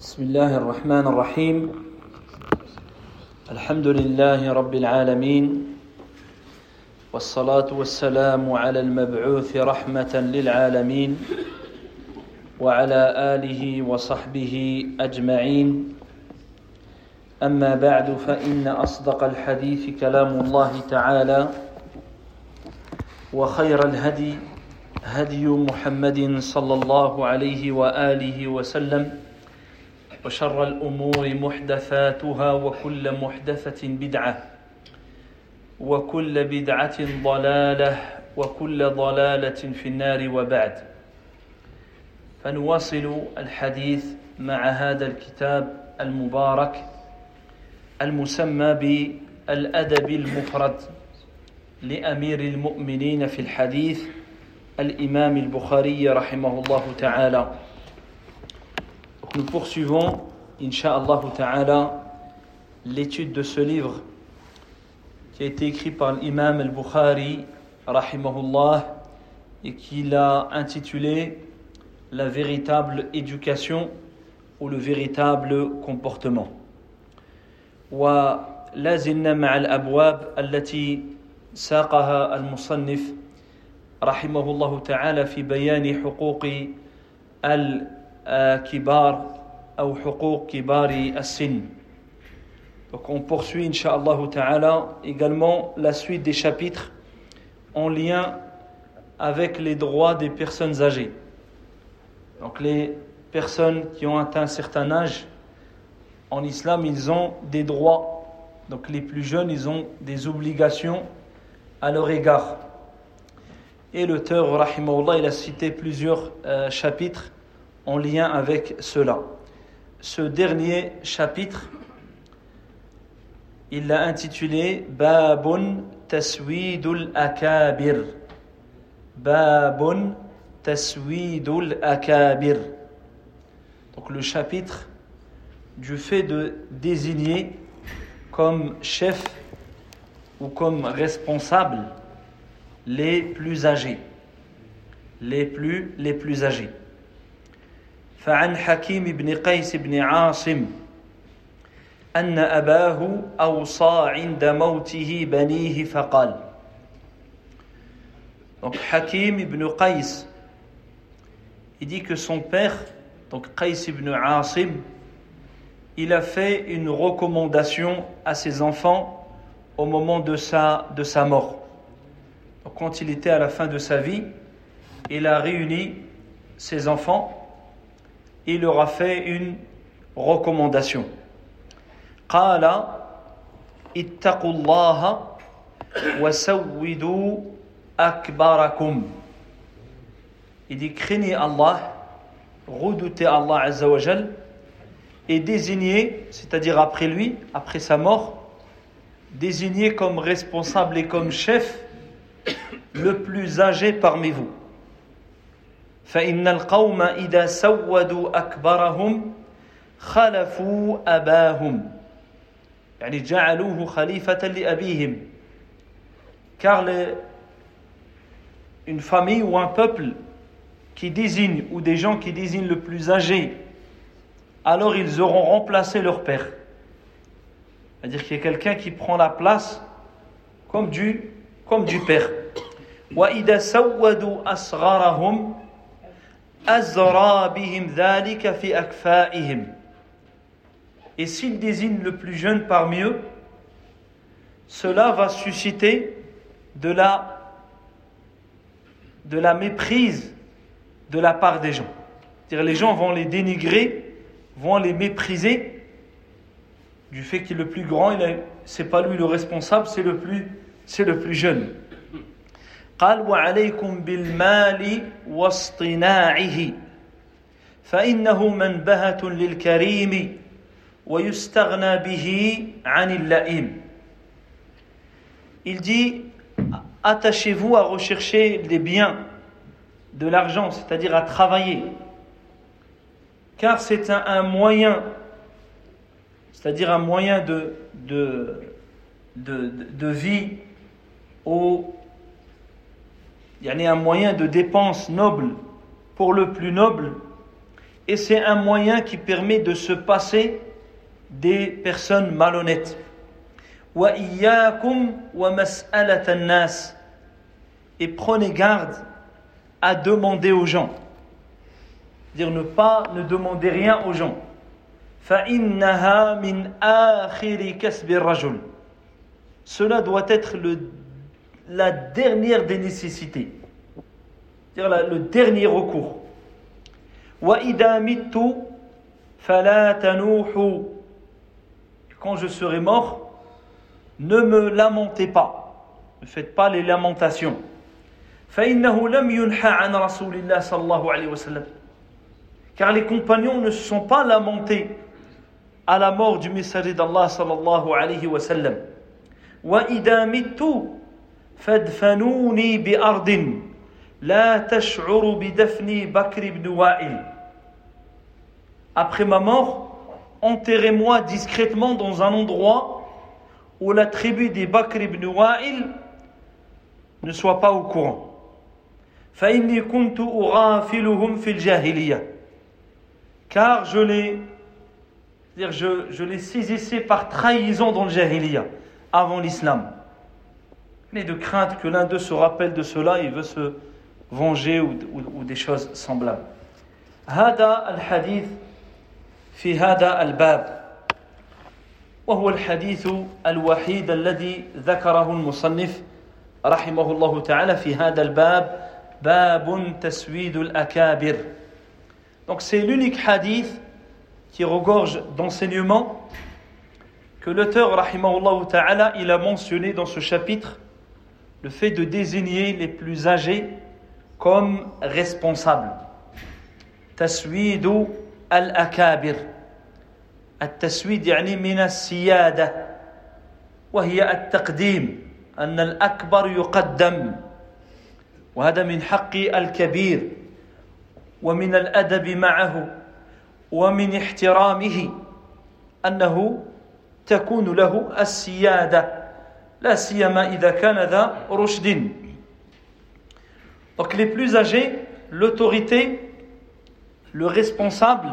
بسم الله الرحمن الرحيم. الحمد لله رب العالمين. والصلاة والسلام على المبعوث رحمة للعالمين وعلى آله وصحبه أجمعين. أما بعد فإن أصدق الحديث كلام الله تعالى وخير الهدي هدي محمد صلى الله عليه وآله وسلم. وشر الأمور محدثاتها وكل محدثة بدعة وكل بدعة ضلالة وكل ضلالة في النار وبعد. فنواصل الحديث مع هذا الكتاب المبارك المسمى بالأدب المفرد لأمير المؤمنين في الحديث الإمام البخاري رحمه الله تعالى. nous poursuivons, Inch'Allah Ta'ala, l'étude de ce livre qui a été écrit par l'imam al-Bukhari, rahimahullah, et qu'il a intitulé La véritable éducation ou le véritable comportement. ولا زلنا مع الأبواب التي ساقها المصنف رحمه الله تعالى في بيان حقوق الكبار أو حقوق كبار السن Donc on poursuit, Inch'Allah Ta'ala, également la suite des chapitres en lien avec les droits des personnes âgées. Donc les personnes qui ont atteint un certain âge, en islam, ils ont des droits. Donc les plus jeunes, ils ont des obligations à leur égard. Et l'auteur, rahimahullah, il a cité plusieurs euh, chapitres en lien avec cela. Ce dernier chapitre, il l'a intitulé Babun Taswidul Akabir. Babun Taswidul Akabir. Donc le chapitre du fait de désigner comme chef ou comme responsable les plus âgés. Les plus, les plus âgés. فعن حكيم بن قيس بن عاصم أن أباه أوصى عند موته بنيه فقال Donc Hakim ibn Qais, il dit que son père, donc Qais ibn Asim, il a fait une recommandation à ses enfants au moment de sa, de sa mort. Donc quand il était à la fin de sa vie, il a réuni ses enfants il leur a fait une recommandation. قال اتقوا الله وسودوا أكبركم Il dit craignez Allah, redoutez Allah Azzawajal et désignez, c'est-à-dire après lui, après sa mort, désignez comme responsable et comme chef le plus âgé parmi vous. فإن القوم إذا سودوا أكبرهم خلفوا أباهم يعني جعلوه خليفة لأبيهم car les, une famille ou un peuple qui désigne ou des gens qui désignent le plus âgé alors ils auront remplacé leur père c'est-à-dire qu'il y a quelqu'un qui prend la place comme du, comme du père وإذا سودوا أصغرهم et s'il désigne le plus jeune parmi eux, cela va susciter de la, méprise de la part des gens. C'est-à-dire les gens vont les dénigrer, vont les mépriser du fait qu'il est le plus grand, c'est pas lui le responsable, c'est le c'est le plus jeune. قال وعليكم بالمال واصطناعه فإنه منبهة للكريم ويستغنى به عن اللئيم Il dit attachez-vous à rechercher des biens, de l'argent, c'est-à-dire à travailler, car c'est un, un moyen, c'est-à-dire un moyen de, de, de, de vie au il y a un moyen de dépense noble pour le plus noble et c'est un moyen qui permet de se passer des personnes malhonnêtes. Et prenez garde à demander aux gens. Dire ne pas ne demander rien aux gens. Cela doit être le, la dernière des nécessités. Dire le dernier recours. Quand je serai mort, ne me lamentez pas. Ne faites pas les lamentations. Car les compagnons ne se sont pas lamentés à la mort du messager d'Allah sallallahu alayhi wa sallam. وإذا مت فادفنوني بأرض لا تشعر بدفني بكر بن وائل Après ma mort, enterrez-moi discrètement dans un endroit où la tribu des Bakr ibn Wa'il ne soit pas au courant. فإني كنت أغافلهم في الجاهلية car je les dire je, je les saisissais par trahison dans le jahiliya avant l'islam mais de crainte que l'un d'eux se rappelle de cela et veut se venger ou, ou, ou des choses semblables هذا الحديث في هذا الباب وهو الحديث الوحيد الذي ذكره المصنف رحمه الله تعالى في هذا الباب باب تسويد الأكابر Donc c'est l'unique hadith qui regorge d'enseignements que l'auteur, rahimahullah ta'ala, il a mentionné dans ce chapitre le fait de désigner les plus âgés comme responsables. Taswidu al-akabir. التسويد يعني من السيادة وهي التقديم أن الأكبر يقدم وهذا من حق الكبير ومن الادب معه ومن احترامه انه تكون له السياده la siyama ida kanada rushdin. Donc les plus âgés, l'autorité, le responsable,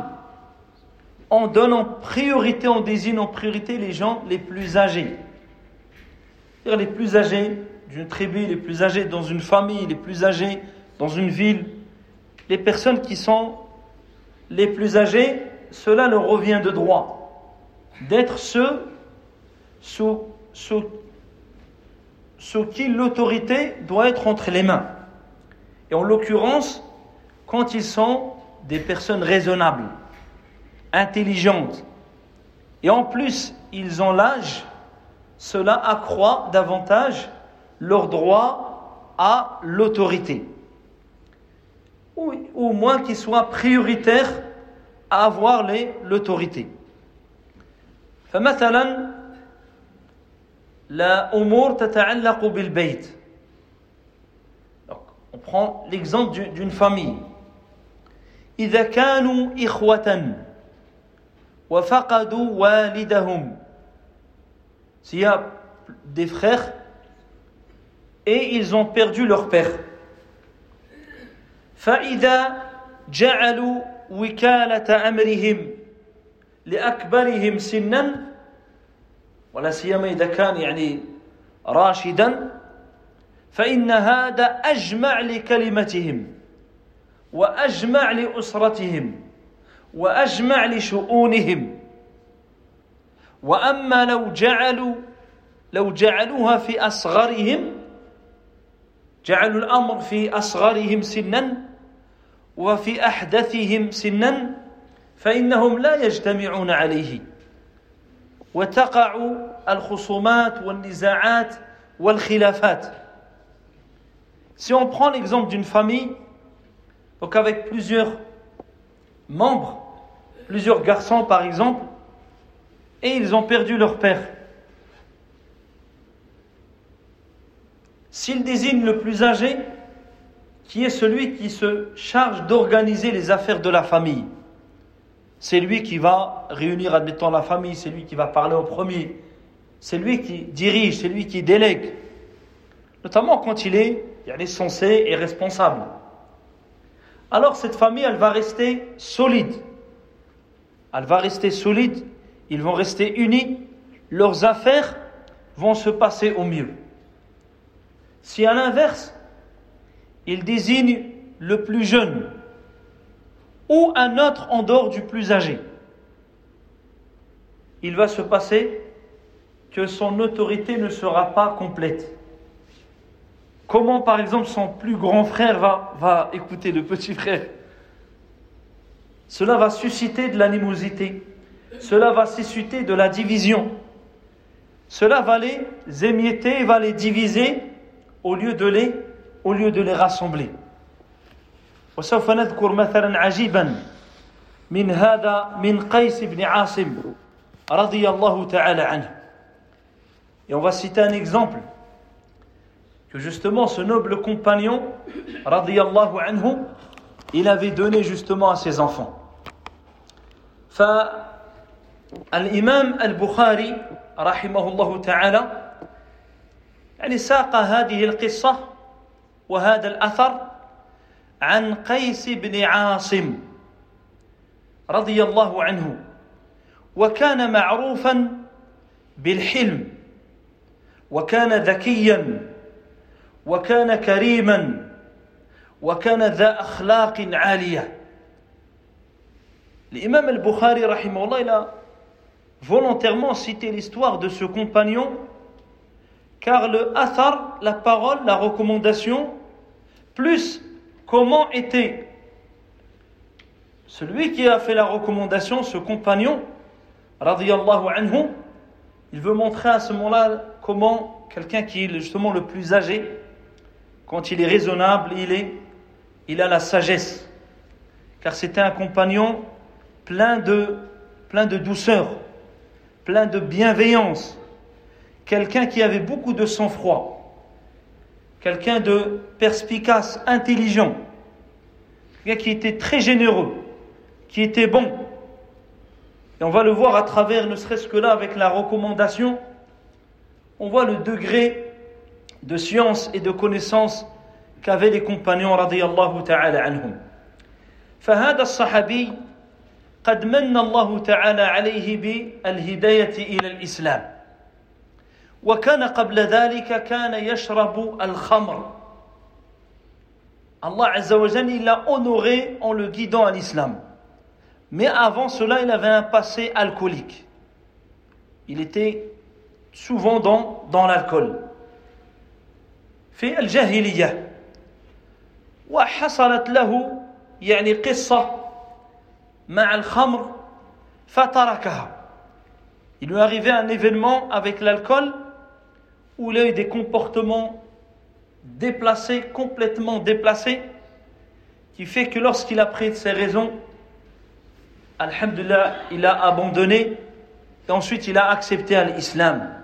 on donne en priorité, on désigne en priorité les gens les plus âgés. Les plus âgés d'une tribu, les plus âgés dans une famille, les plus âgés dans une ville. Les personnes qui sont les plus âgées, cela leur revient de droit d'être ceux sous, sous, sous qui l'autorité doit être entre les mains. Et en l'occurrence, quand ils sont des personnes raisonnables, intelligentes, et en plus ils ont l'âge, cela accroît davantage leur droit à l'autorité ou au moins qu'ils soient prioritaires à avoir l'autorité. فمثلا la umur تتعلق بالبيت Donc, on prend l'exemple d'une famille إذا كانوا إخوة وفقدوا والدهم S'il y a des frères et ils ont perdu leur père فإذا جعلوا وكالة أمرهم لأكبرهم سنا ولا سيما إذا كان يعني راشدا فإن هذا أجمع لكلمتهم وأجمع لأسرتهم وأجمع لشؤونهم. وأما لو جعلوا لو جعلوها في أصغرهم جعلوا الأمر في أصغرهم سنا وفي أحدثهم سنا فإنهم لا يجتمعون عليه. وتقع الخصومات والنزاعات والخلافات Si on prend l'exemple d'une famille, donc avec plusieurs membres, plusieurs garçons par exemple, et ils ont perdu leur père. S'il désigne le plus âgé, qui est celui qui se charge d'organiser les affaires de la famille. c'est lui qui va réunir, admettons, la famille, c'est lui qui va parler au premier, c'est lui qui dirige, c'est lui qui délègue, notamment quand il est, il est censé et responsable. alors cette famille, elle va rester solide. Elle va rester solide, ils vont rester unis, leurs affaires vont se passer au mieux. Si à l'inverse, il désigne le plus jeune ou un autre en dehors du plus âgé, il va se passer que son autorité ne sera pas complète. Comment, par exemple, son plus grand frère va, écouter le petit frère? Cela va susciter de l'animosité. Cela va susciter de la division. Cela va les émietter, va les diviser au lieu de les, au lieu de les rassembler. وسوف نذكر مثلا عجيبا من هذا من قيس بن عاصم رضي الله تعالى عنه et on va citer un exemple que justement ce noble compagnon, radiyallahu anhu, il avait donné justement à ses enfants. فالإمام البخاري رحمه الله تعالى يعني ساق هذه القصة وهذا الأثر عن قيس بن عاصم رضي الله عنه وكان معروفا بالحلم وكان ذكيا وكان كريما وكان ذا أخلاق عالية L'imam al-Bukhari, rahimahullah, il a volontairement cité l'histoire de ce compagnon, car le athar, la parole, la recommandation, plus comment était celui qui a fait la recommandation, ce compagnon, radiyallahu anhu, il veut montrer à ce moment-là comment quelqu'un qui est justement le plus âgé, quand il est raisonnable, il, est, il a la sagesse. Car c'était un compagnon plein de, plein de douceur, plein de bienveillance. Quelqu'un qui avait beaucoup de sang-froid Quelqu'un de perspicace, intelligent. Quelqu'un qui était très généreux, qui était bon. Et on va le voir à travers, ne serait-ce que là, avec la recommandation, on voit le degré de science et de connaissance qu'avaient les compagnons radiallahu ta'ala anhum. فهذا الصحابي قد من الله تعالى عليه بالهداية إلى الإسلام وكان قبل ذلك كان يشرب الخمر Allah Azza wa il l'a honoré en le guidant à l'islam. Mais avant cela, il avait un passé alcoolique. Il était souvent dans, dans l'alcool. في الجاهلية وحصلت له يعني قصة مع الخمر فتركها Il lui est arrivé un événement avec l'alcool où il a eu des comportements déplacés, complètement déplacés, qui fait que lorsqu'il a pris ses raisons, Alhamdulillah, il a abandonné et ensuite il a accepté l'islam.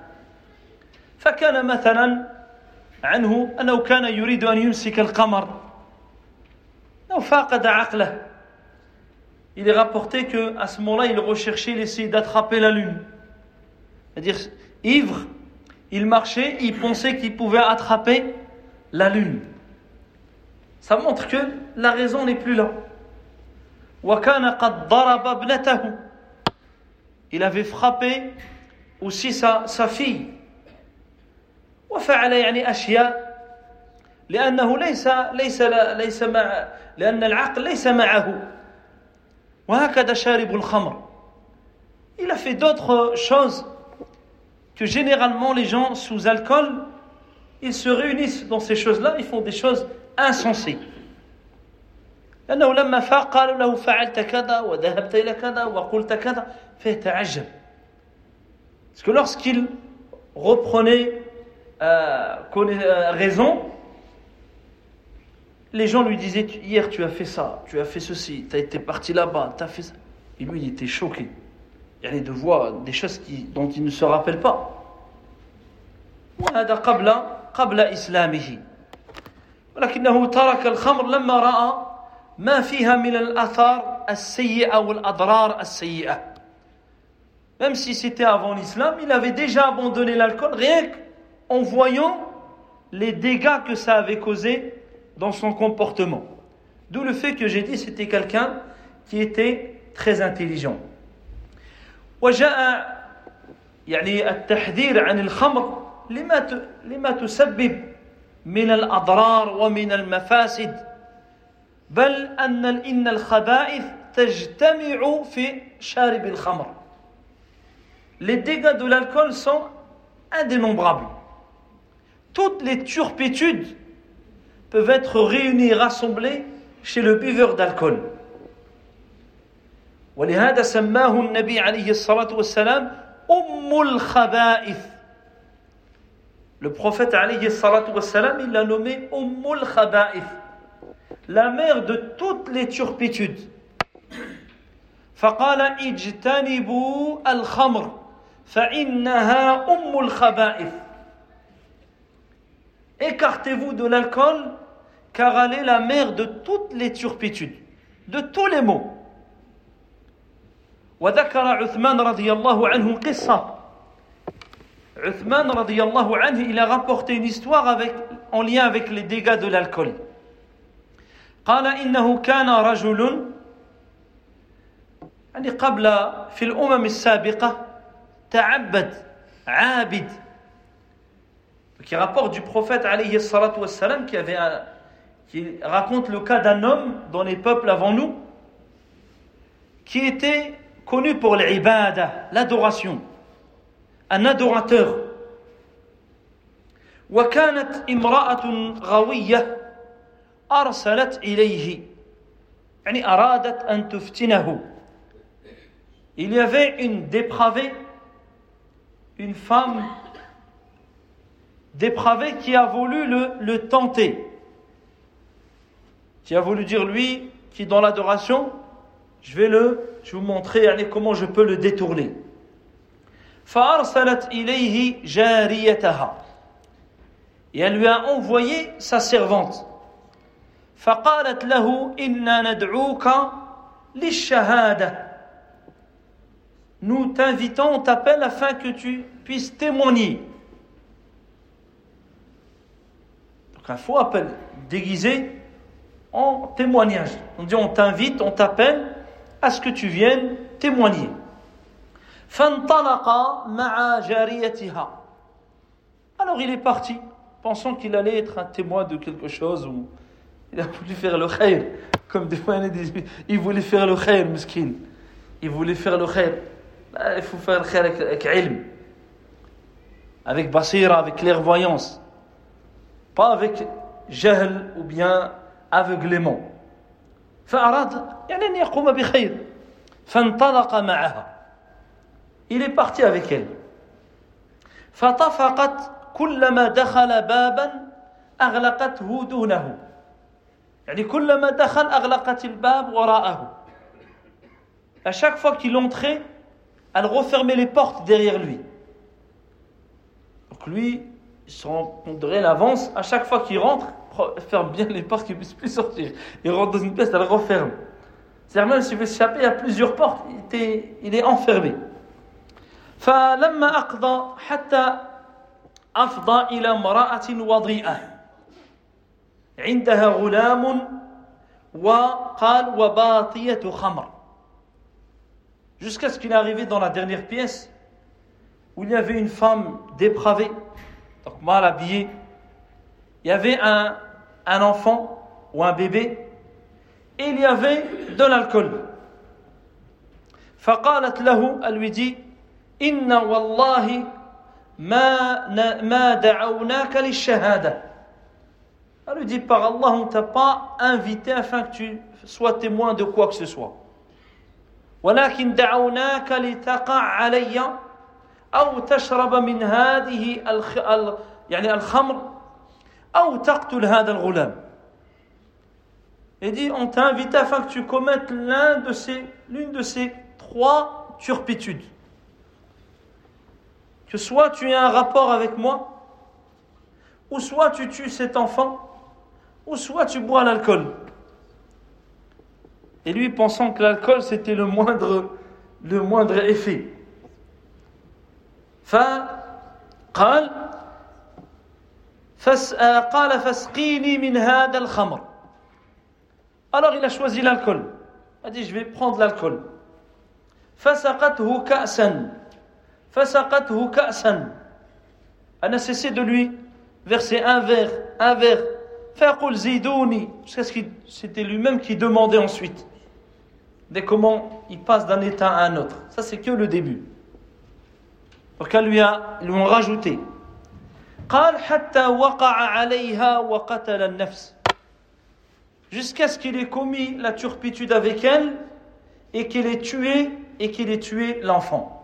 فكان مثلا عنه أنه كان يريد أن يمسك القمر أو فاقد عقله il est rapporté que à ce moment-là, il recherchait, il essayait d'attraper la lune. C'est-à-dire, ivre, il marchait, il pensait qu'il pouvait attraper la lune. Ça montre que la raison n'est plus là. Il avait frappé aussi sa, sa fille. وفعل يعني أشياء لأنه ليس ليس ليس مع لأن العقل ليس معه وهكذا شارب الخمر il a fait d'autres choses que généralement les gens sous alcool ils se réunissent dans ces choses-là ils font des choses insensées لأنه لما فاق قالوا له فعلت كذا وذهبت إلى كذا وقلت كذا فيتعجب parce que lorsqu'il reprenait euh, euh, raison, les gens lui disaient Hier tu as fait ça, tu as fait ceci, tu as été parti là-bas, tu as fait ça. Et lui il était choqué. Il y avait de voir des choses qui, dont il ne se rappelle pas. وهذا قبل قبل إسلامه ولكنه ترك الخمر لما رأى ما فيها من الآثار السيئة والأضرار السيئة Même si c'était avant l'islam, il avait déjà abandonné l'alcool rien que en voyant les dégâts que ça avait causé dans son comportement. D'où le fait que j'ai dit c'était quelqu'un qui était très intelligent. وجاء يعني التحذير عن الخمر لما لما تسبب من الأضرار ومن المفاسد بل أن إن الخبائث تجتمع في شارب الخمر Les dégâts de l'alcool sont indénombrables. Toutes les turpitudes peuvent être réunies, rassemblées chez le buveur d'alcool. ولهذا سماه النبي عليه الصلاة والسلام أم الخبائث Le prophète alayhi salatu wassalam, il l'a nommé Ummul Khaba'ith, la mère de toutes les turpitudes. فقال اجتنبوا الخمر فإنها أم الخبائث Écartez-vous de l'alcool car elle est la mère de toutes les turpitudes, de tous les maux. وذكر عثمان رضي الله عنه قصة Uthman radiallahu anhu, il a rapporté une histoire avec, en lien avec les dégâts de l'alcool. قال إنه كان رجل يعني قبل في الأمم السابقة تعبد عابد qui rapporte du prophète alayhi salatu wassalam qui avait un, qui raconte le cas d'un homme dans les peuples avant nous qui était connu pour l'ibada, l'adoration un adorateur وكانت امرأة غوية أرسلت إليه يعني أرادت أن تفتنه Il y avait une dépravée, une femme dépravée qui a voulu le, le tenter, qui a voulu dire lui, qui dans l'adoration, je vais le, je vais vous montrer allez, comment je peux le détourner. فأرسلت إليه جاريتها et elle lui a envoyé sa servante فقالت له إنا ندعوك للشهادة nous t'invitons, on t'appelle afin que tu puisses témoigner. Donc un faux appel déguisé en témoignage. On dit on t'invite, on t'appelle à ce que tu viennes témoigner. Alors il est parti, pensant qu'il allait être un témoin de quelque chose ou il a voulu faire le khair, comme des fois il voulait faire le khair, miskin. Il voulait faire le khair. Bah, il faut faire le khair avec, avec avec basira, avec clairvoyance, pas avec jahl ou bien aveuglément. فأراد يعني أن يقوم بخير فانطلق معها il est parti avec elle. فطفقت كلما دخل بابا أغلقته دونه يعني كلما دخل أغلقت الباب وراءه À chaque fois qu'il entrait, elle refermait les portes derrière lui. Donc lui, il se rend compte de rien avance, à chaque fois qu'il rentre, ferme bien les portes qu'il ne puisse plus sortir. Il rentre dans une pièce, elle referme. C'est-à-dire même s'il veut s'échapper, il y a plusieurs portes, il, était, il est enfermé. فلما أقضى حتى أفضى إلى امرأة وضيئة عندها غلام وقال وباطية خمر jusqu'à ce qu'il est arrivé dans la dernière pièce où il y avait une femme dépravée donc mal habillée il y avait un, un enfant ou un bébé et il y avait de l'alcool فقالت له elle lui dit إن والله ما ما دعوناك للشهادة Elle lui dit par Allah on t'a pas invité afin que tu sois témoin de quoi que ce soit ولكن دعوناك لتقع علي أو تشرب من هذه الخ... ال... يعني الخمر أو تقتل هذا الغلام Il dit on t'a invité afin que tu commettes l'un de ces l'une de ces trois turpitudes que soit tu as un rapport avec moi, ou soit tu tues cet enfant, ou soit tu bois l'alcool. Et lui pensant que l'alcool c'était le moindre, le moindre effet. فقال قال فاسقيني من هذا الخمر Alors il a choisi l'alcool. Il a dit je vais prendre l'alcool. فسقته كأسا فسقته كأسا Elle n'a cessé de lui verser un verre, un verre. فيقول زيدوني Jusqu'à ce que c'était lui-même qui demandait ensuite. Dès comment il passe d'un état à un autre. Ça c'est que le début. Donc elle lui, a, lui ont rajouté. قال حتى وقع عليها وقتل النفس jusqu'à ce qu'il ait commis la turpitude avec elle et qu'il ait tué et qu'il ait tué l'enfant.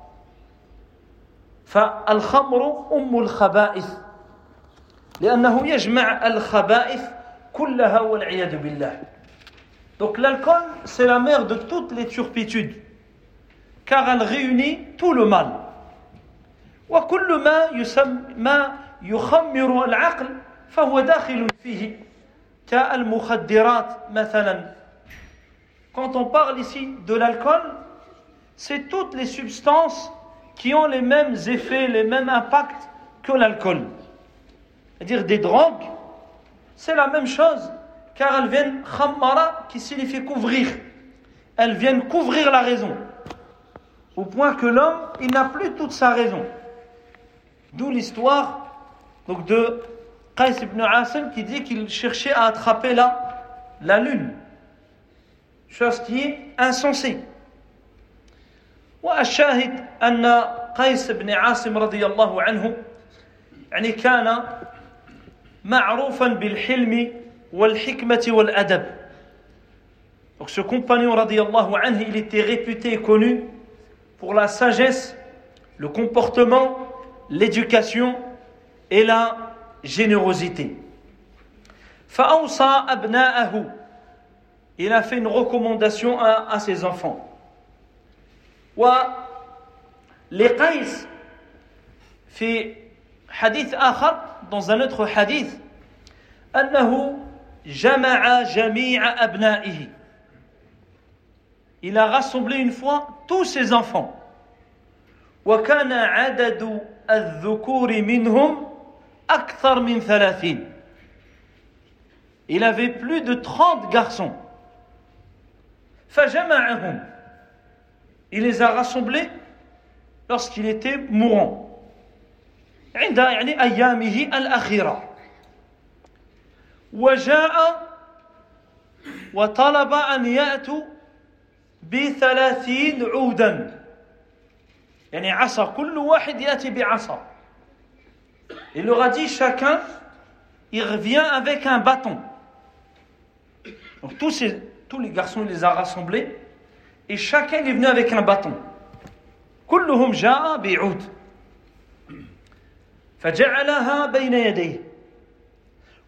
فالخمر أم الخبائث لأنه يجمع الخبائث كلها والعياذ بالله Donc l'alcool, c'est la mère de toutes les turpitudes, car elle réunit tout le mal. وكل ما يسمى ما يخمر العقل فهو داخل فيه Quand on parle ici de l'alcool, c'est toutes les substances qui ont les mêmes effets, les mêmes impacts que l'alcool. C'est-à-dire des drogues, c'est la même chose, car elles viennent khammara, qui signifie couvrir. Elles viennent couvrir la raison. Au point que l'homme, il n'a plus toute sa raison. D'où l'histoire donc de Qais ibn Asim qui dit qu'il cherchait à attraper la, la lune. Chose qui est insensée. والشاهد أن قيس بن عاصم رضي الله عنه يعني كان معروفا بالحلم والحكمة والأدب Donc ce compagnon radiallahu anhu, il était réputé et connu pour la sagesse, le comportement, l'éducation et la générosité. فأوصى أبناءه Il a fait une recommandation à, à ses enfants. ولقيس في حديث آخر dans un autre hadith أنه جمع جميع أبنائه Il a rassemblé une fois tous ses enfants. وكان عدد الذكور منهم أكثر من ثلاثين Il avait plus de 30 garçons. فجمعهم Il les a rassemblés lorsqu'il était mourant. عند يعني أيامه الأخيرة وجاء وطلب أن يأتوا بثلاثين عودا يعني عصا كل واحد يأتي بعصا Il leur a dit chacun, il revient avec un bâton. Donc tous, ces, tous les garçons, il les a rassemblés et chacun est venu avec un bâton. كلهم جاء بعود فجعلها بين يديه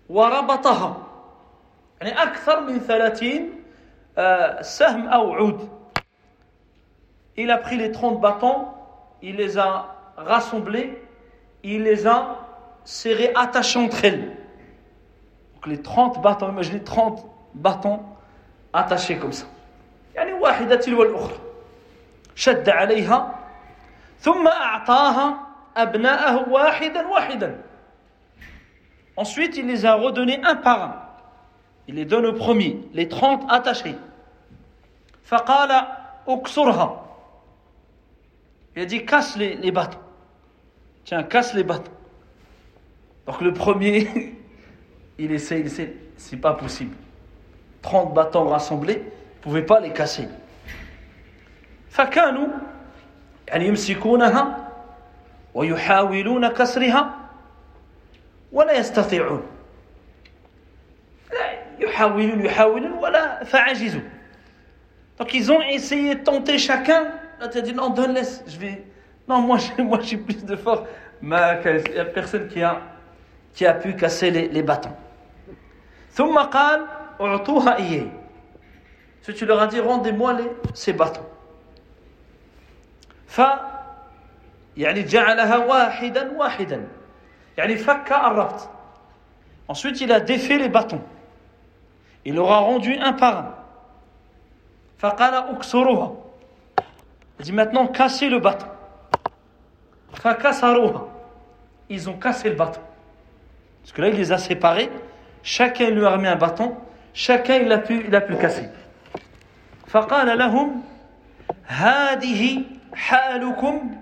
وربطها يعني أكثر من ثلاثين سهم أو عود Il a pris les 30 bâtons, il les a rassemblés, il les a serrés attachés entre elles. Donc les 30 bâtons, imaginez 30 bâtons attachés comme ça. يعني واحدة تلو الأخرى شد عليها ثم أعطاها أبناءه واحدا واحدا Ensuite, il les a redonnés un par un. Il les donne au premier, les 30 attachés. فقال اكسرها Il a dit casse les, les bâtons. Tiens, casse les bâtons. Donc le premier, il essaie, il essaie, c'est pas possible. 30 bâtons rassemblés, ne pouvait pas les casser. فكانوا يعني يمسكونها ويحاولون كسرها ولا يستطيعون يحاولون يحاولون ولا فعجزوا donc ils ont essayé de tenter chacun là tu as dit non donne laisse je vais non moi moi j'ai plus de force mais il n'y a personne qui a qui a pu casser les, les bâtons. ثم قال اعطوها إياه. Si tu leur as dit rendez-moi les, ces bâtons. ف يعني جعلها واحدا واحدا يعني فك الربط ensuite il a défait les bâtons il leur a rendu un par un فقال اكسروها il dit maintenant cassez le bâton فكسروها ils ont cassé le bâton Parce que là, il les a séparés. Chacun lui a remis un bâton. chacun il a pu, il a pu casser. فقال لهم هذه حالكم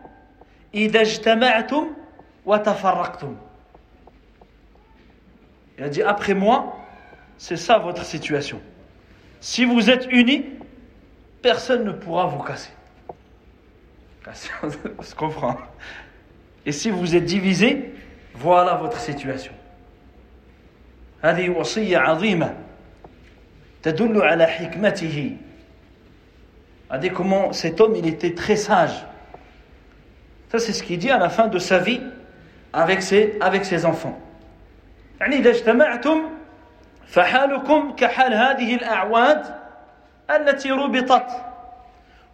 إذا اجتمعتم وتفرقتم. Il a dit après moi, c'est ça votre situation. Si vous êtes unis, personne ne pourra vous casser. On se comprend. Et si vous êtes divisés, voilà votre situation. هذه وصية عظيمة تدل على حكمته Regardez comment cet homme il était très sage. Ça c'est ce qu'il dit à la fin de sa vie avec ses, avec ses enfants. يعني إذا اجتمعتم فحالكم كحال هذه الأعواد التي ربطت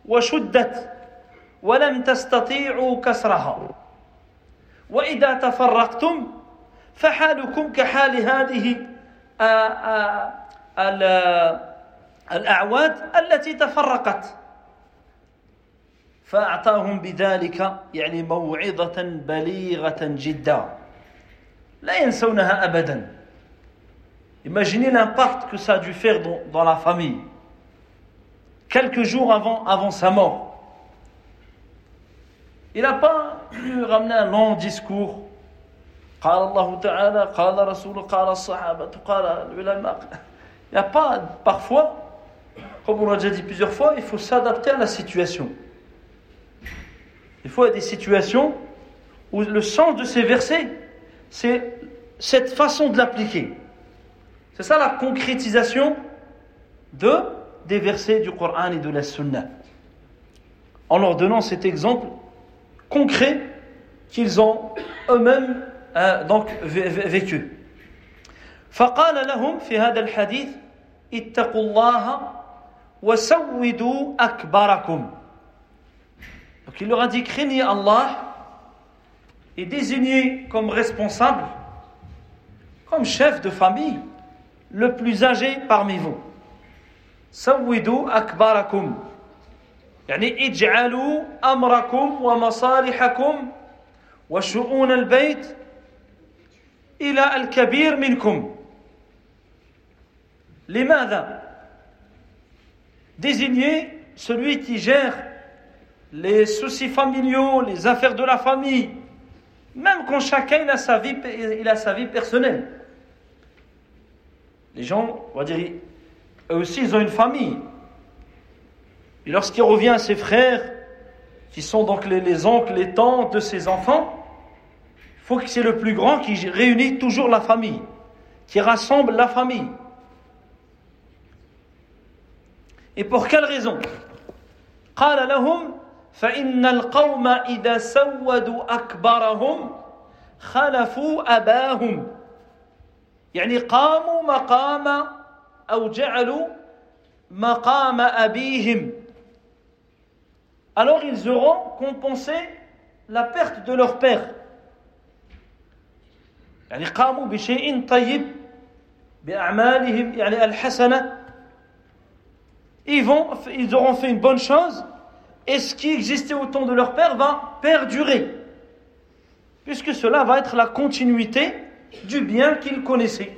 وشدت ولم تستطيعوا كسرها وإذا تفرقتم فحالكم كحال هذه الأعواد التي تفرقت فأعطاهم بذلك يعني موعظة بليغة جدا لا ينسونها أبدا Imaginez l'impact que ça a dû faire dans, dans la famille. Quelques jours avant, avant sa mort. Il n'a pas pu ramener un long discours. قال الله تعالى قال رسول قال الصحابة قال العلماء. Il n'y a pas, parfois, comme on l'a déjà dit plusieurs fois, il faut s'adapter à la situation. Il faut des situations où le sens de ces versets, c'est cette façon de l'appliquer. C'est ça la concrétisation de, des versets du Coran et de la Sunna. En leur donnant cet exemple concret qu'ils ont eux-mêmes euh, donc vécu. فقال لهم في هذا الحديث اتقوا الله وسودوا أكبركم donc il leur a dit craignez Allah et désignez comme responsable, comme chef de famille, le plus âgé parmi vous. سودوا أكبركم يعني اجعلوا أمركم ومصالحكم وشؤون البيت إلى الكبير منكم لماذا Désignez celui qui gère les soucis familiaux, les affaires de la famille, même quand chacun il a sa vie, il a sa vie personnelle. Les gens, on va dire, eux aussi, ils ont une famille. Et lorsqu'il revient à ses frères, qui sont donc les, les oncles, les tantes de ses enfants, il faut que c'est le plus grand qui réunit toujours la famille, qui rassemble la famille. Et pour quelle raison قال لهم فإن القوم إذا سودوا أكبرهم خلفوا أباهم يعني قاموا مقام أو جعلوا مقام أبيهم alors ils auront compensé la perte de leur père يعني قاموا بشيء طيب بأعمالهم يعني الحسنة ils, vont, ils auront fait une bonne chose et ce qui existait au temps de leur père va perdurer. Puisque cela va être la continuité du bien qu'ils connaissaient.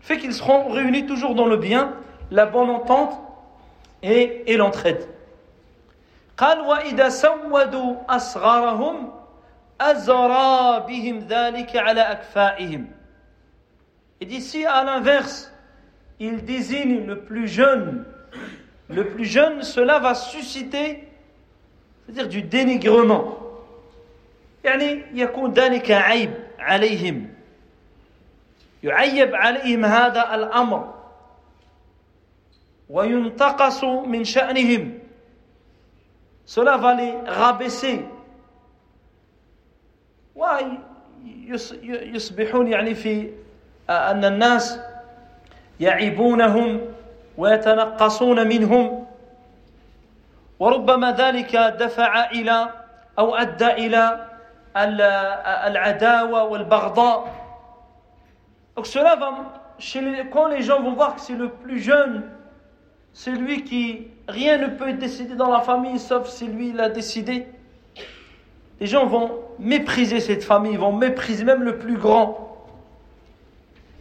Fait qu'ils seront réunis toujours dans le bien, la bonne entente et, et l'entraide. قال وإذا سودوا أصغرهم أزرى بهم ذلك على أكفائهم. Et d'ici à l'inverse, il désigne le plus jeune, le plus jeune, cela va susciter, c'est-à-dire du dénigrement. يعني يكون ذلك عيب عليهم يعيب عليهم هذا الأمر وينتقص من شأنهم cela va les rabaisser ويصبحون يعني في أن الناس يعيبونهم ويتنقصون منهم وربما ذلك دفع إلى أو ادى إلى العداوه والبغضاء Donc cela va, chez les, quand les gens vont voir que c'est le plus jeune, c'est lui qui, rien ne peut être décidé dans la famille sauf si lui l'a décidé. les gens vont mépriser cette famille, vont mépriser même le plus grand.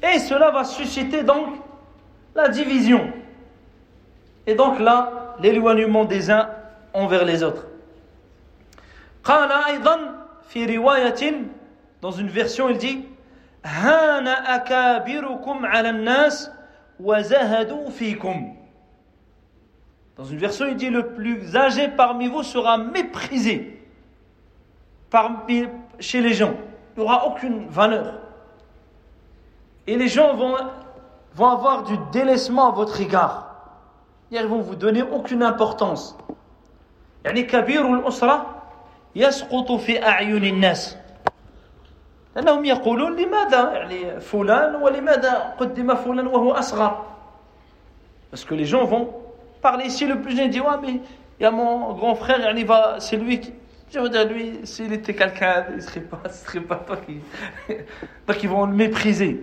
Et cela va susciter donc la division. Et donc là, l'éloignement des uns envers les autres. dans une version il dit dans une version il dit le plus âgé parmi vous sera méprisé chez les gens il n'y aura aucune valeur et les gens vont, vont avoir du délaissement à votre égard ils vont vous donner aucune importance يعني كبير الأسرة يسقط في أعين الناس لأنهم يقولون لماذا يعني فلان ولماذا قدم فلان وهو أصغر Parce que les gens vont parler ici, le plus jeune dit Ouais, mais il y a mon grand frère, c'est lui qui. Je veux dire, lui, s'il était quelqu'un, il ne serait pas, ce serait pas toi qui. Donc ils vont le mépriser.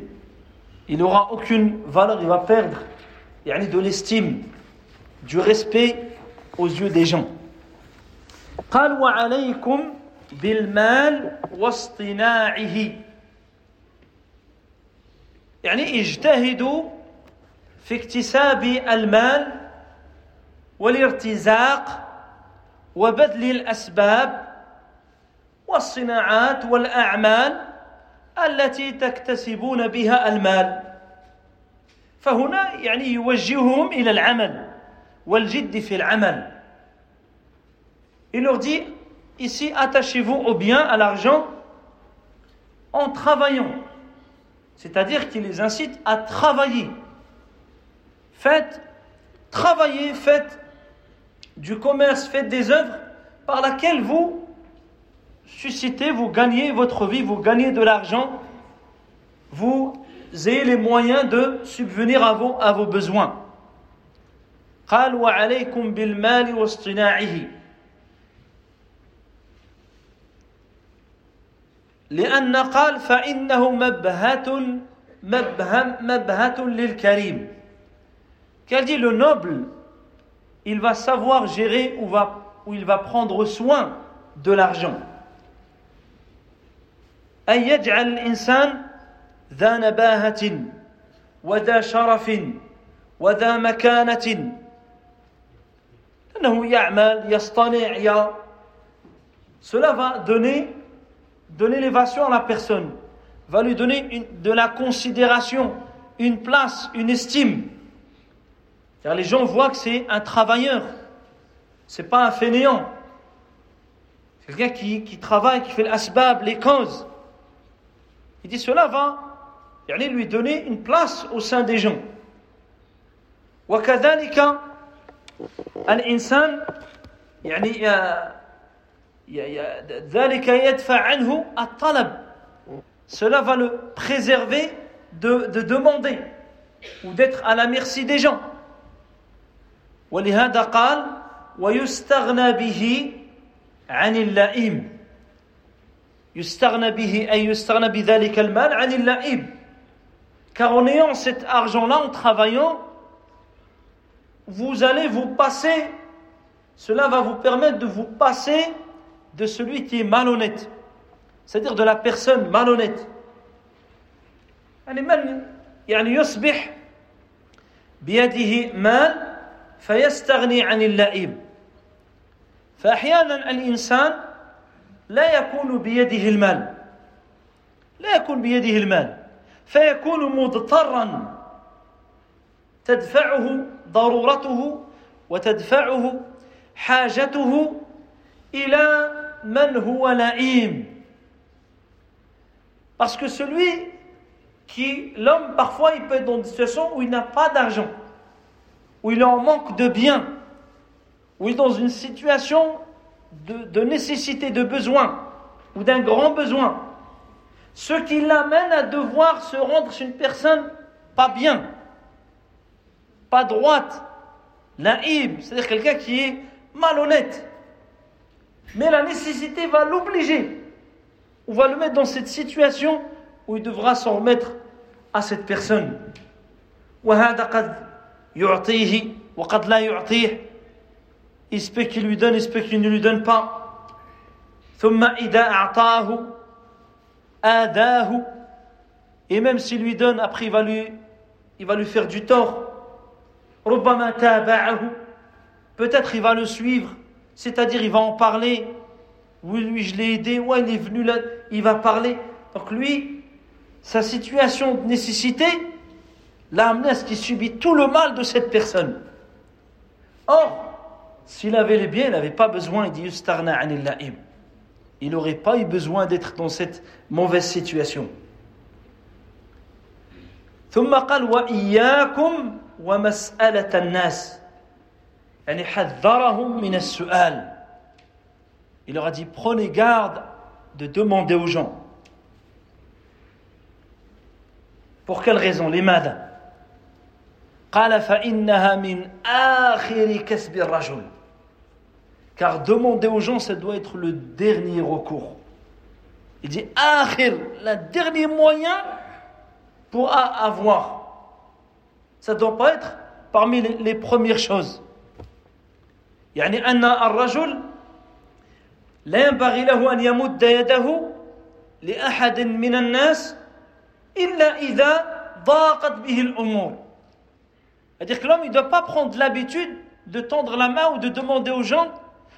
Il n'aura aucune valeur, il va perdre de l'estime, du respect aux yeux des gens. قال وعليكم بالمال واصطناعه يعني اجتهدوا في اكتساب المال والارتزاق وبذل الاسباب والصناعات والاعمال التي تكتسبون بها المال فهنا يعني يوجههم الى العمل والجد في العمل Il leur dit, ici, attachez-vous au bien, à l'argent, en travaillant. C'est-à-dire qu'il les incite à travailler. Faites, travaillez, faites du commerce, faites des œuvres par laquelle vous suscitez, vous gagnez votre vie, vous gagnez de l'argent, vous ayez les moyens de subvenir à vos, à vos besoins. لأن قال فإنه مبهة مبهم مبهة للكريم Qu'elle dit le noble, il va savoir gérer ou, va, ou il va prendre soin de l'argent. أن يجعل الإنسان ذا نباهة وذا شرف وذا مكانة أنه يعمل يصطنع Cela va donner de l'élévation à la personne, va lui donner de la considération, une place, une estime. Car les gens voient que c'est un travailleur, c'est pas un fainéant. C'est quelqu'un qui, qui, travaille, qui fait l'asbab, les causes. Il dit cela va lui donner une place au sein des gens. وكذلك الإنسان يعني cela va le préserver de, de demander ou d'être à la merci des gens ولهذا قال ويستغنى به عن اللئيم يستغنى به أي يستغنى بذلك المال عن اللئيم car en ayant cet argent-là, en travaillant, vous allez vous passer, cela va vous permettre de vous passer de celui qui est malhonnête, c'est-à-dire de la personne malhonnête. يعني من يعني يصبح بيده مال فيستغني عن اللئيم. فأحيانا الإنسان لا يكون بيده المال. لا يكون بيده المال. فيكون مضطرا تدفعه ضرورته وتدفعه حاجته إلى parce que celui qui, l'homme, parfois, il peut être dans une situation où il n'a pas d'argent, où il en manque de biens, où il est dans une situation de, de nécessité, de besoin, ou d'un grand besoin. Ce qui l'amène à devoir se rendre chez une personne pas bien, pas droite, naïve, c'est-à-dire quelqu'un qui est malhonnête. Mais la nécessité va l'obliger, ou va le mettre dans cette situation où il devra s'en remettre à cette personne. Il se peut qu'il lui donne, il se peut qu'il ne lui donne pas. ثم إذا أعطاه آذاه et même s'il lui donne après il va lui il va lui faire du tort ربما تابعه peut-être il va le suivre c'est-à-dire il va en parler oui lui je l'ai aidé ouais il est venu là il va parler donc lui sa situation de nécessité l'a amené à ce qu'il subit tout le mal de cette personne or s'il avait les biens il n'avait pas besoin il dit yustarna anil la'im il n'aurait pas eu besoin d'être dans cette mauvaise situation. ثم قال وإياكم ومسألة الناس يعني حذرهم من السؤال il leur a dit prenez garde de demander aux gens pour quelle raison لماذا قال فإنها من آخر كسب الرجل car demander aux gens, ça doit être le dernier recours. Il dit Akhir, le dernier moyen pour avoir. Ça ne doit pas être parmi les, premières choses. يعني أن الرجل لا ينبغي له أن يمد يده لأحد من الناس إلا إذا ضاقت به الأمور. C'est-à-dire que l'homme, il ne doit pas prendre l'habitude de tendre la main ou de demander aux gens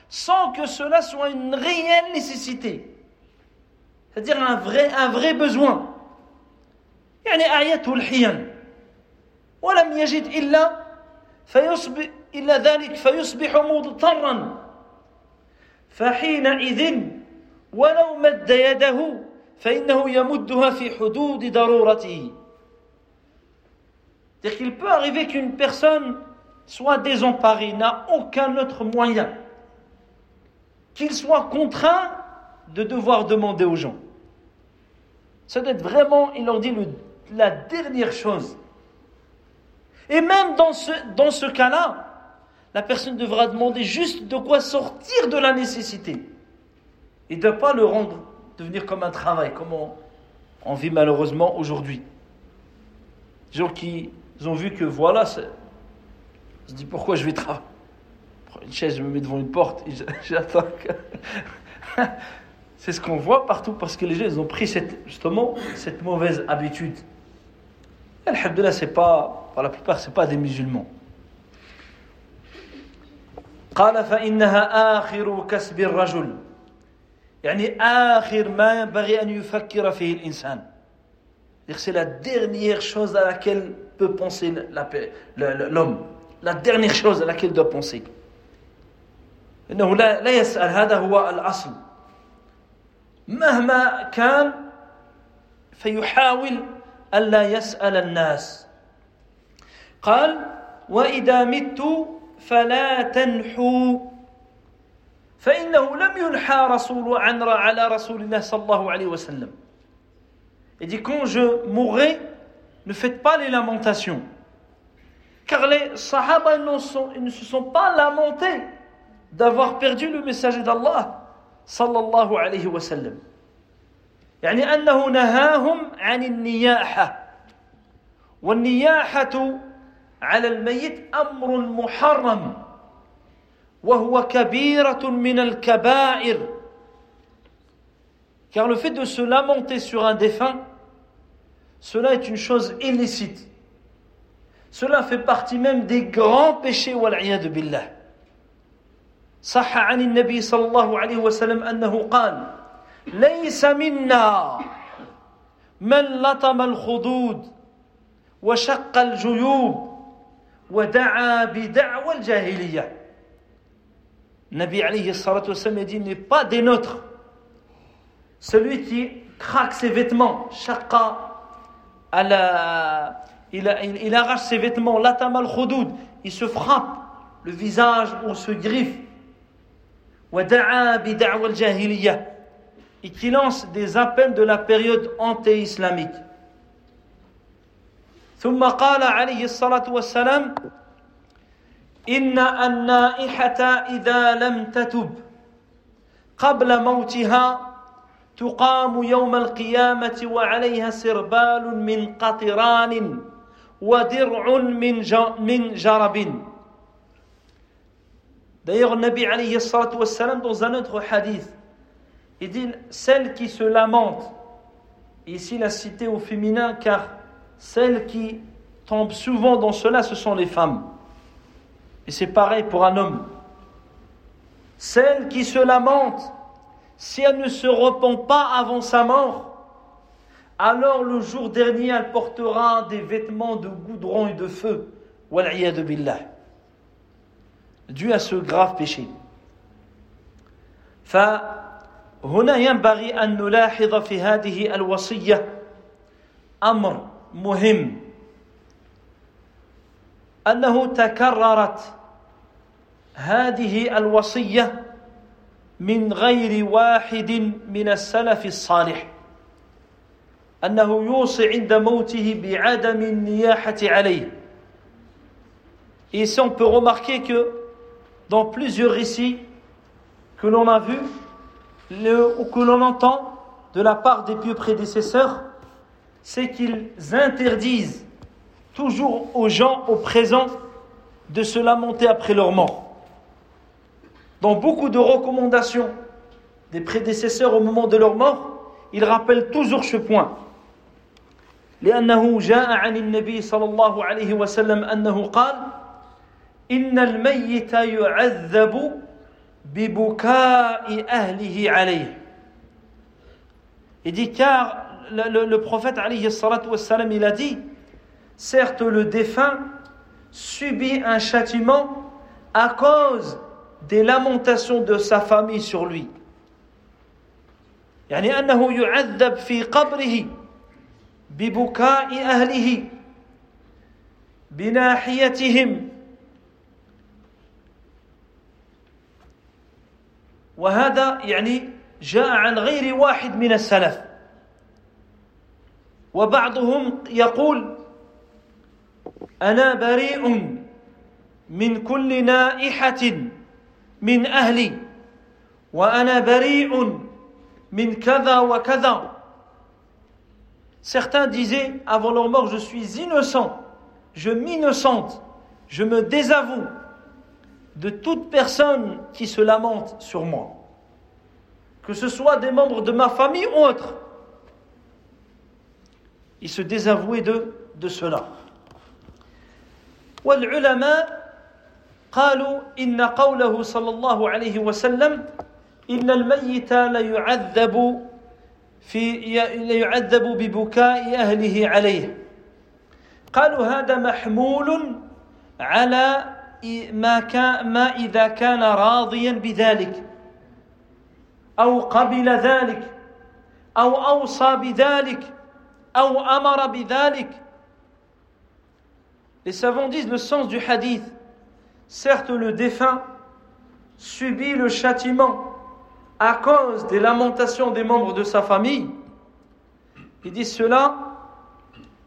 sans que cela soit une réelle nécessité. C'est-à-dire un vrai, un vrai besoin. يعني أعيته الحين ولم يجد إلا فيصبح إلا ذلك فيصبح مضطرا فحينئذ ولو مد يده فإنه يمدها في حدود ضرورته c'est-à-dire qu'il peut arriver qu'une personne soit désemparée, n'a aucun autre moyen qu'il soit contraint de devoir demander aux gens. Ça doit être vraiment, il leur dit, la dernière chose. Et même dans ce, dans ce cas-là, la personne devra demander juste de quoi sortir de la nécessité. Et de ne pas le rendre devenir comme un travail, comme on, vit malheureusement aujourd'hui. Gens qui ont vu que voilà, se dit pourquoi je vais travailler une chaise, je me mets devant une porte et j'attends que... C'est ce qu'on voit partout parce que les gens ils ont pris cette, justement cette mauvaise habitude. Alhamdulillah, c'est pas, pour la plupart, c'est pas des musulmans. قال فإنها آخر كسب الرجل يعني آخر ما ينبغي أن يفكر فيه الإنسان c'est la dernière chose à laquelle peut penser l'homme la dernière chose à laquelle doit penser إنه لا, لا يسأل هذا هو الأصل مهما كان فيحاول ألا يسأل الناس قال وإذا مت فلا تنحوا فإنه لم ينحى رسول عن على رسول الله صلى الله عليه وسلم Il dit quand je mourrai, ne faites pas les lamentations. Car les sahaba ils ne se sont pas lamentés d'avoir perdu le messager d'Allah صلى الله عليه وسلم يعني أنه نهاهم عن النياحة والنياحة على الميت أمر محرم وهو كبيرة من الكبائر car le fait de se lamenter sur un défunt cela est une chose illicite cela fait partie même des grands péchés والعياذ بالله صح عن النبي صلى الله عليه وسلم انه قال ليس منا من لطم الخدود وشق الجيوب ودعا بدعوى الجاهليه النبي عليه الصلاه والسلام dit n'est pas des nôtres celui qui craque ses vêtements شق على il, il, il arrache ses vêtements لطم الخدود il se frappe le visage ou se griffe et qui lance des appels de la période anté-islamique. ثم قال عليه الصلاة والسلام إن النائحة إذا لم تتب قبل موتها تقام يوم القيامة وعليها سربال من قطران ودرع من جرب D'ailleurs, Nabi alayhi wassalam, dans un autre hadith, Il dit celle qui se lamente. Ici, la cité au féminin, car celles qui tombent souvent dans cela, ce sont les femmes. Et c'est pareil pour un homme. Celle qui se lamente, si elle ne se repent pas avant sa mort, alors le jour dernier, elle portera des vêtements de goudron et de feu. de billah. Dû à ce grave péché. فهنا ينبغي أن نلاحظ في هذه الوصية أمر مهم أنه تكررت هذه الوصية من غير واحد من السلف الصالح أنه يوصي عند موته بعدم النياحة عليه Et ici, on peut remarquer que dans plusieurs récits que l'on a vus ou que l'on entend de la part des pieux prédécesseurs, c'est qu'ils interdisent toujours aux gens au présent de se lamenter après leur mort. Dans beaucoup de recommandations des prédécesseurs au moment de leur mort, ils rappellent toujours ce point. لأنه جاء عن النبي صلى الله عليه وسلم أنه قال إن الميت يعذب ببكاء أهله عليه Il dit car le, le, le prophète alayhi wassalam, il a dit certes le défunt subit un châtiment à cause des lamentations de sa famille sur lui. يعني أنه يعذب في قبره ببكاء أهله بناحيتهم وهذا يعني جاء عن غير واحد من السلف وبعضهم يقول أنا بريء من كل نائحه من اهلي وانا بريء من كذا وكذا Certains disaient avant leur mort, je suis innocent, je m'innocente, je me désavoue de toute personne qui se lamente sur moi, que ce soit des membres de ma famille ou autres. Il se désavouait de, de cela. والعلماء قالوا إن قوله صلى الله عليه وسلم إن الميت ليعذب في ليعذب ببكاء أهله عليه قالوا هذا محمول على ما, كان ما إذا كان راضيا بذلك أو قبل ذلك أو أوصى بذلك أو أمر بذلك Les savants disent le sens du hadith. Certes, le défunt subit le châtiment à cause des lamentations des membres de sa famille. Ils disent cela,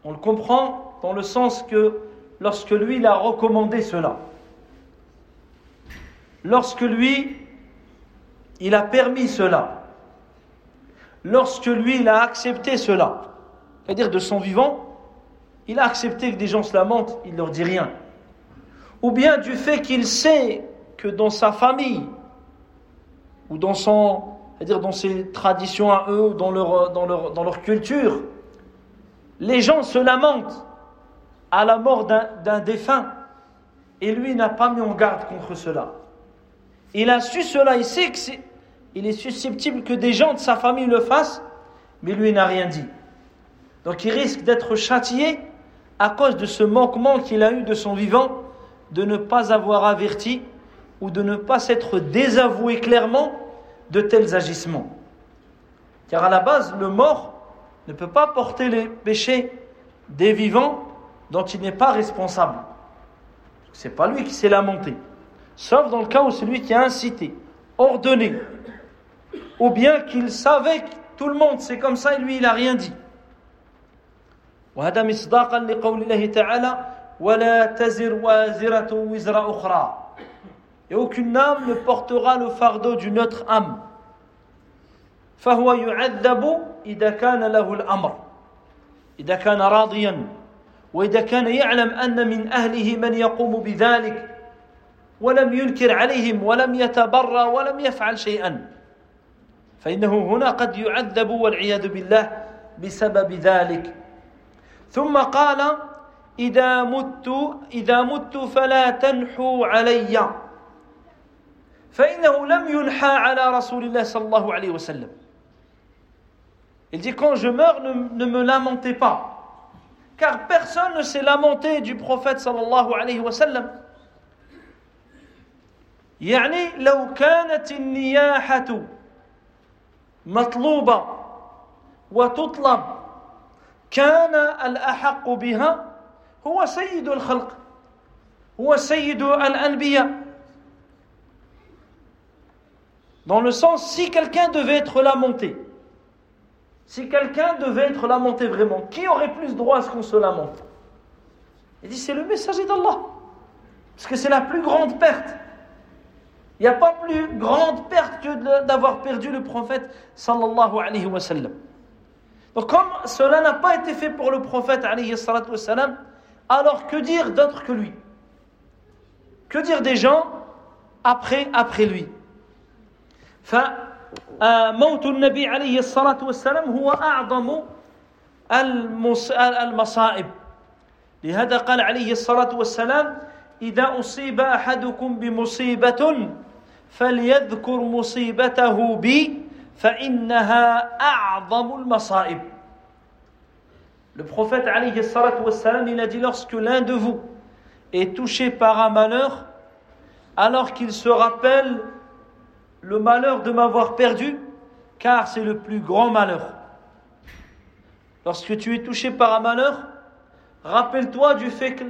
on le comprend dans le sens que lorsque lui, il a recommandé cela lorsque lui, il a permis cela, lorsque lui, il a accepté cela, c'est-à-dire de son vivant, il a accepté que des gens se lamentent, il ne leur dit rien. Ou bien du fait qu'il sait que dans sa famille, ou dans ses traditions à eux, dans leur, dans leur, culture, les gens se lamentent à la mort d'un défunt, et lui n'a pas mis en garde contre cela. Il a su cela, il sait qu'il est, susceptible que des gens de sa famille le fassent, mais lui n'a rien dit. Donc il risque d'être châtié à cause de ce manquement qu'il a eu de son vivant, de ne pas avoir averti ou de ne pas s'être désavoué clairement de tels agissements. Car à la base, le mort ne peut pas porter les péchés des vivants dont il n'est pas responsable. C'est pas lui qui s'est lamenté sauf dans le cas où c'est lui qui a incité, ordonné, ou bien qu'il savait que tout le monde c'est comme ça et lui il n'a rien dit. وهذا مصداقا لقول الله تعالى ولا تزر وازرة وزر أخرى. Et aucune âme ne portera le fardeau d'une autre âme. فهو يعذب إذا كان له الأمر إذا كان راضيا وإذا كان يعلم أن من أهله من يقوم بذلك ولم ينكر عليهم ولم يتبرى ولم يفعل شيئا. فإنه هنا قد يعذب والعياذ بالله بسبب ذلك. ثم قال إذا مت إذا مت فلا تنحوا علي. فإنه لم ينحى على رسول الله صلى الله عليه وسلم. Il dit quand je meurs ne, ne me lamentez pas. Car personne ne s'est lamenté du prophète صلى الله عليه وسلم يعني لو كانت النياحة مطلوبة وتطلب كان الأحق بها هو سيد الخلق هو سيد الأنبياء Dans le sens, si quelqu'un devait être lamenté, si quelqu'un devait être lamenté vraiment, qui aurait plus droit à ce qu'on se lamente Il dit c'est le messager d'Allah. Parce que c'est la plus grande perte. Il n'y a pas plus grande perte que d'avoir perdu le prophète sallallahu alayhi wa sallam. Donc comme cela n'a pas été fait pour le prophète alayhi wa sallam, alors que dire d'autre que lui Que dire des gens après, après lui فموت النبي عليه الصلاة والسلام هو أعظم المصائب لهذا قال عليه الصلاة والسلام إذا أصيب أحدكم بمصيبة فليذكر مصيبته بي فإنها أعظم المصائب Le prophète alayhi salatu wassalam, il a dit lorsque l'un de vous est touché par un malheur, alors qu'il se rappelle le malheur de m'avoir perdu, car c'est le plus grand malheur. Lorsque tu es touché par un malheur, rappelle-toi du fait que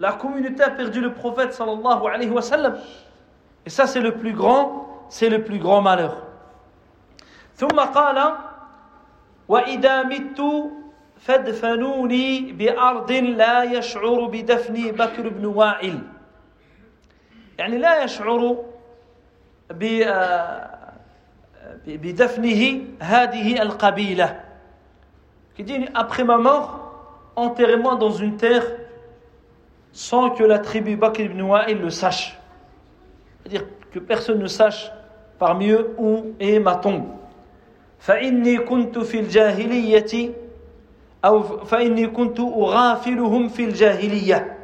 la communauté a perdu le prophète sallallahu alayhi wa sallam. Et ça, c'est le plus grand, c'est le plus grand malheur. ثم قال وإذا مت فادفنوني بأرض لا يشعر بدفن بكر بن وائل يعني لا يشعر بدفنه هذه القبيلة qui dit après ma mort enterrez-moi dans une terre sans que la tribu Bakr ibn Wa'il le sache c'est-à-dire que personne ne sache parmi eux où est ma tombe. فإني كنت في الجاهلية أو فإني كنت أغافلهم في الجاهلية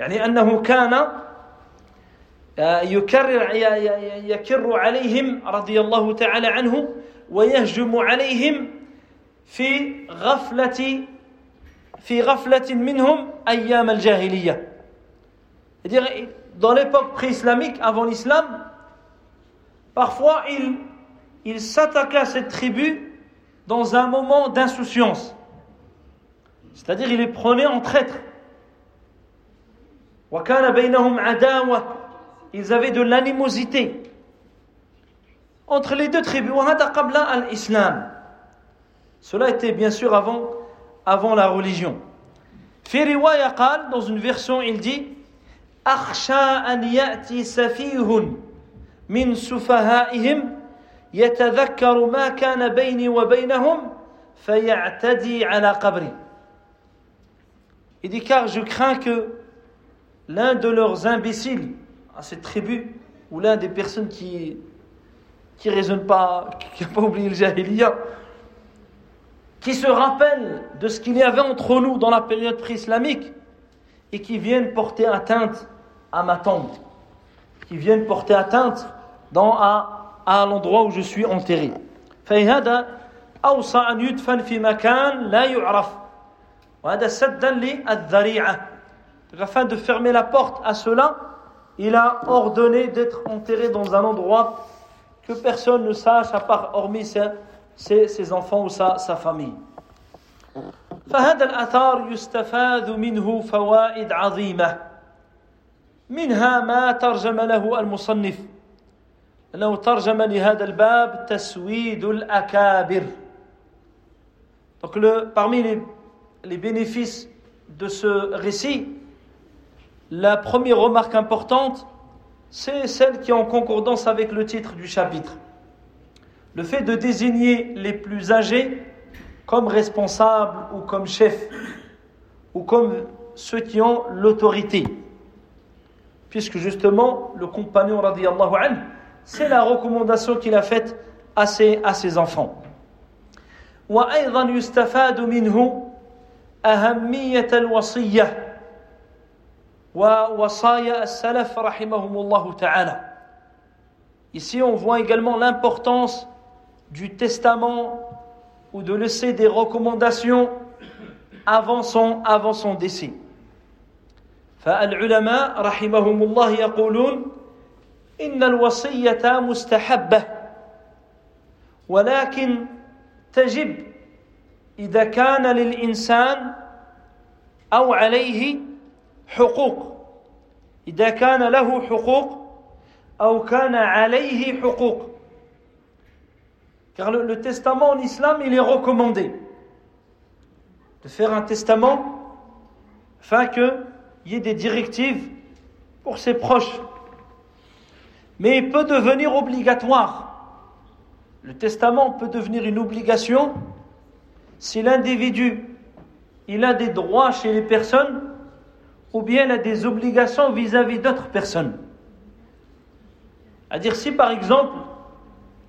يعني أنه كان يكرر يكر عليهم رضي الله تعالى عنه ويهجم عليهم في غفلة في غفلة منهم أيام الجاهلية. Dans l'époque pré-islamique, avant l'islam, parfois il, il s'attaquait à cette tribu dans un moment d'insouciance. C'est-à-dire, il les prenait en traître. Ils avaient de l'animosité entre les deux tribus. Cela était bien sûr avant, avant la religion. Dans une version, il dit أخشى أن يأتي سفيه من سفهائهم يتذكر ما كان بيني وبينهم فيعتدي على قبري Il dit car je crains que l'un de leurs imbéciles à cette tribu ou l'un des personnes qui qui raisonnent pas, qui n'ont pas oublié le jahiliya, qui se rappellent de ce qu'il y avait entre nous dans la période pré-islamique et qui viennent porter atteinte à ma tombe, qui viennent porter atteinte dans, à, à l'endroit où je suis enterré. فهذا أوصى أن يدفن في مكان لا يعرف وهذا سدا للذريعة afin de fermer la porte à cela il a ordonné d'être enterré dans un endroit que personne ne sache à part hormis ses, ses, ses enfants ou sa, sa famille فهذا الأثار يستفاد منه فوائد عظيمة منها ما ترجم له المصنف أنه ترجم لهذا الباب تسويد الأكابر Donc le, parmi les, les bénéfices de ce récit, la première remarque importante, c'est celle qui est en concordance avec le titre du chapitre. Le fait de désigner les plus âgés comme responsables ou comme chefs, ou comme ceux qui ont l'autorité puisque justement le compagnon radiallahu anhu, c'est la recommandation qu'il a faite à ses, à ses enfants. وأيضا يستفاد منه أهمية الوصية ووصايا السلف رحمهم الله تعالى. Ici, on voit également l'importance du testament ou de laisser des recommandations avant son, avant son décès. فالعلماء رحمهم الله يقولون إن الوصية مستحبة ولكن تجب إذا كان للإنسان أو عليه حقوق إذا كان له حقوق أو كان عليه حقوق Car le, le, testament en islam, il est recommandé de faire un testament afin qu'il y ait des directives pour ses proches. Mais il peut devenir obligatoire. Le testament peut devenir une obligation si l'individu il a des droits chez les personnes ou bien il a des obligations vis-à-vis d'autres personnes. C'est-à-dire si par exemple,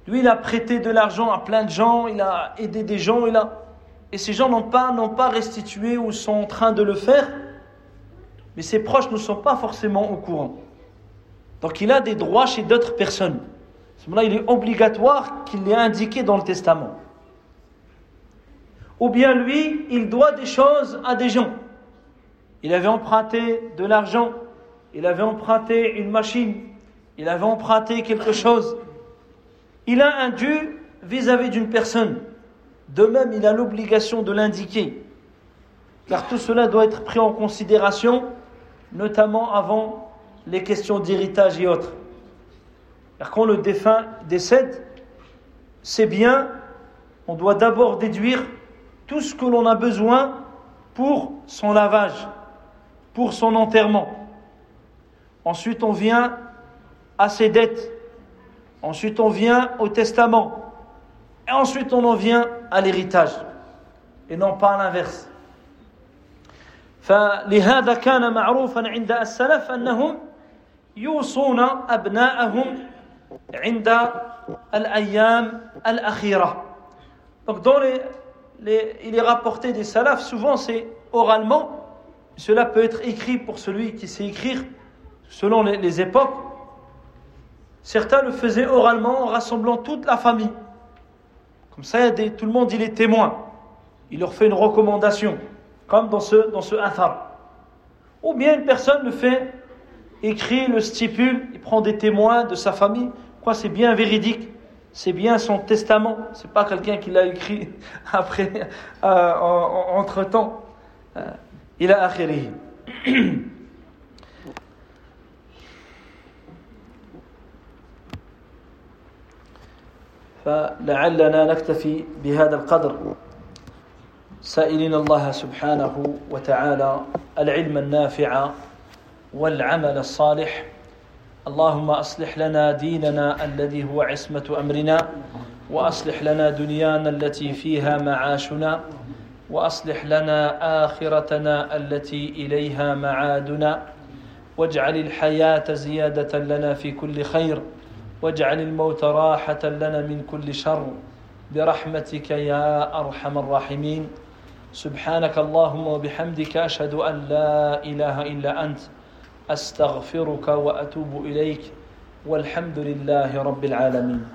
lui il a prêté de l'argent à plein de gens, il a aidé des gens, il a... et ces gens n'ont pas, restitué ou sont en train de le faire, mais ses proches ne sont pas forcément au courant. Donc il a des droits chez d'autres personnes. À ce moment-là, il est obligatoire qu'il l'ait indiqué dans le testament. Ou bien lui, il doit des choses à des gens. Il avait emprunté de l'argent, il avait emprunté une machine, il avait emprunté quelque chose. Il a un dû vis-à-vis d'une personne. De même, il a l'obligation de l'indiquer. Car tout cela doit être pris en considération, notamment avant les questions d'héritage et autres. Car quand le défunt décède, c'est bien, on doit d'abord déduire tout ce que l'on a besoin pour son lavage, pour son enterrement. Ensuite, on vient à ses dettes. Ensuite, on vient au testament. Et ensuite, on en vient à l'héritage. Et non pas à l'inverse. فلهذا كان معروفا عند السلف انهم يوصون ابناءهم عند الايام الاخيره. Donc dans les, il est rapporté des salafs, souvent c'est oralement, cela peut être écrit pour celui qui sait écrire, selon les, époques. Certains le faisaient oralement en rassemblant toute la famille. Comme ça, tout le monde il est témoin. Il leur fait une recommandation, comme dans ce, dans ce. Ou bien une personne le fait, écrit, le stipule, il prend des témoins de sa famille. Quoi, c'est bien véridique. C'est bien son testament. C'est pas quelqu'un qui l'a écrit après, euh, entre temps. Euh, il a akhiri. فلعلنا نكتفي بهذا القدر سائلين الله سبحانه وتعالى العلم النافع والعمل الصالح اللهم أصلح لنا ديننا الذي هو عصمة أمرنا وأصلح لنا دنيانا التي فيها معاشنا وأصلح لنا آخرتنا التي إليها معادنا. واجعل الحياة زيادة لنا في كل خير واجعل الموت راحة لنا من كل شر. برحمتك يا أرحم الراحمين. سبحانك اللهم وبحمدك أشهد أن لا إله إلا أنت. أستغفرك وأتوب إليك والحمد لله رب العالمين.